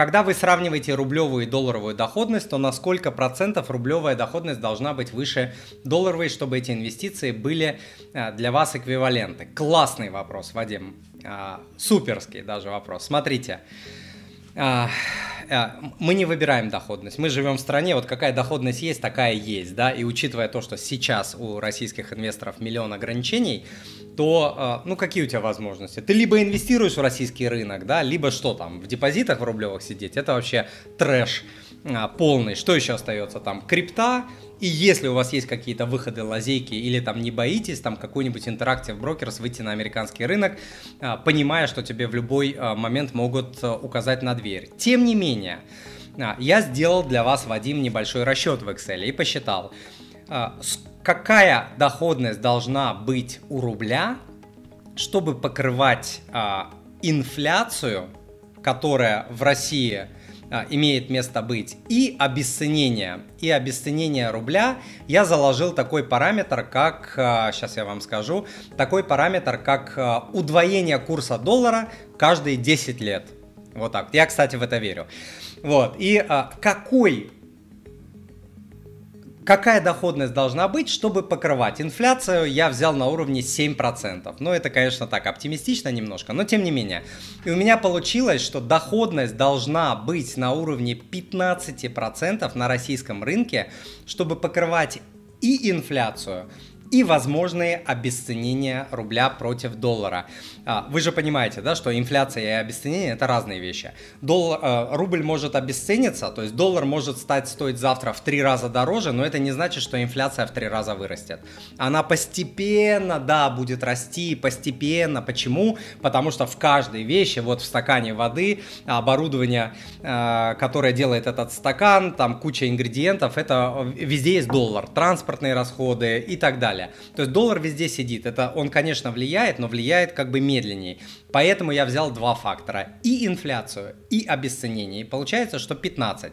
когда вы сравниваете рублевую и долларовую доходность, то на сколько процентов рублевая доходность должна быть выше долларовой, чтобы эти инвестиции были а, для вас эквиваленты? Классный вопрос, Вадим. А, суперский даже вопрос. Смотрите. А, мы не выбираем доходность. Мы живем в стране, вот какая доходность есть, такая есть, да, и учитывая то, что сейчас у российских инвесторов миллион ограничений, то, ну, какие у тебя возможности? Ты либо инвестируешь в российский рынок, да, либо что там, в депозитах в рублевых сидеть, это вообще трэш полный. Что еще остается там? Крипта, и если у вас есть какие-то выходы, лазейки, или там не боитесь, там какой-нибудь интерактив брокерс выйти на американский рынок, а, понимая, что тебе в любой а, момент могут а, указать на дверь. Тем не менее, я сделал для вас, Вадим, небольшой расчет в Excel и посчитал, какая доходность должна быть у рубля, чтобы покрывать инфляцию, которая в России – а, имеет место быть, и обесценение. И обесценение рубля я заложил такой параметр, как, сейчас а, я вам скажу, такой параметр, как а, удвоение курса доллара каждые 10 лет. Вот так. Я, кстати, в это верю. Вот. И какой какая доходность должна быть, чтобы покрывать инфляцию, я взял на уровне 7%. Ну, это, конечно, так, оптимистично немножко, но тем не менее. И у меня получилось, что доходность должна быть на уровне 15% на российском рынке, чтобы покрывать и инфляцию, и возможные обесценения рубля против доллара. А, вы же понимаете, да, что инфляция и обесценение это разные вещи. Доллар, э, рубль может обесцениться, то есть доллар может стать стоить завтра в три раза дороже, но это не значит, что инфляция в три раза вырастет. Она постепенно, да, будет расти, постепенно. Почему? Потому что в каждой вещи, вот в стакане воды, оборудование, э, которое делает этот стакан, там куча ингредиентов, это везде есть доллар, транспортные расходы и так далее далее. То есть доллар везде сидит. Это он, конечно, влияет, но влияет как бы медленнее. Поэтому я взял два фактора. И инфляцию, и обесценение. И получается, что 15.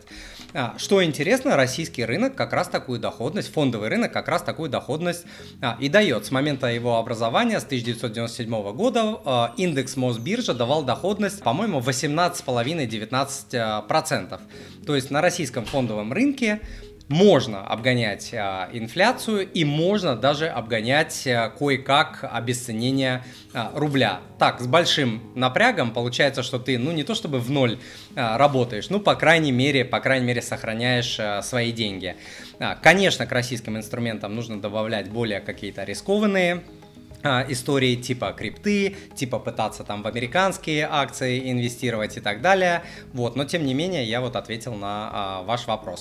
А, что интересно, российский рынок как раз такую доходность, фондовый рынок как раз такую доходность а, и дает. С момента его образования, с 1997 года, а, индекс Мосбиржа давал доходность, по-моему, 18,5-19%. То есть на российском фондовом рынке можно обгонять а, инфляцию и можно даже обгонять а, кое-как обесценение а, рубля. Так, с большим напрягом получается, что ты, ну, не то чтобы в ноль а, работаешь, ну, по крайней мере, по крайней мере, сохраняешь а, свои деньги. А, конечно, к российским инструментам нужно добавлять более какие-то рискованные истории типа крипты, типа пытаться там в американские акции инвестировать и так далее. Вот, но тем не менее я вот ответил на а, ваш вопрос.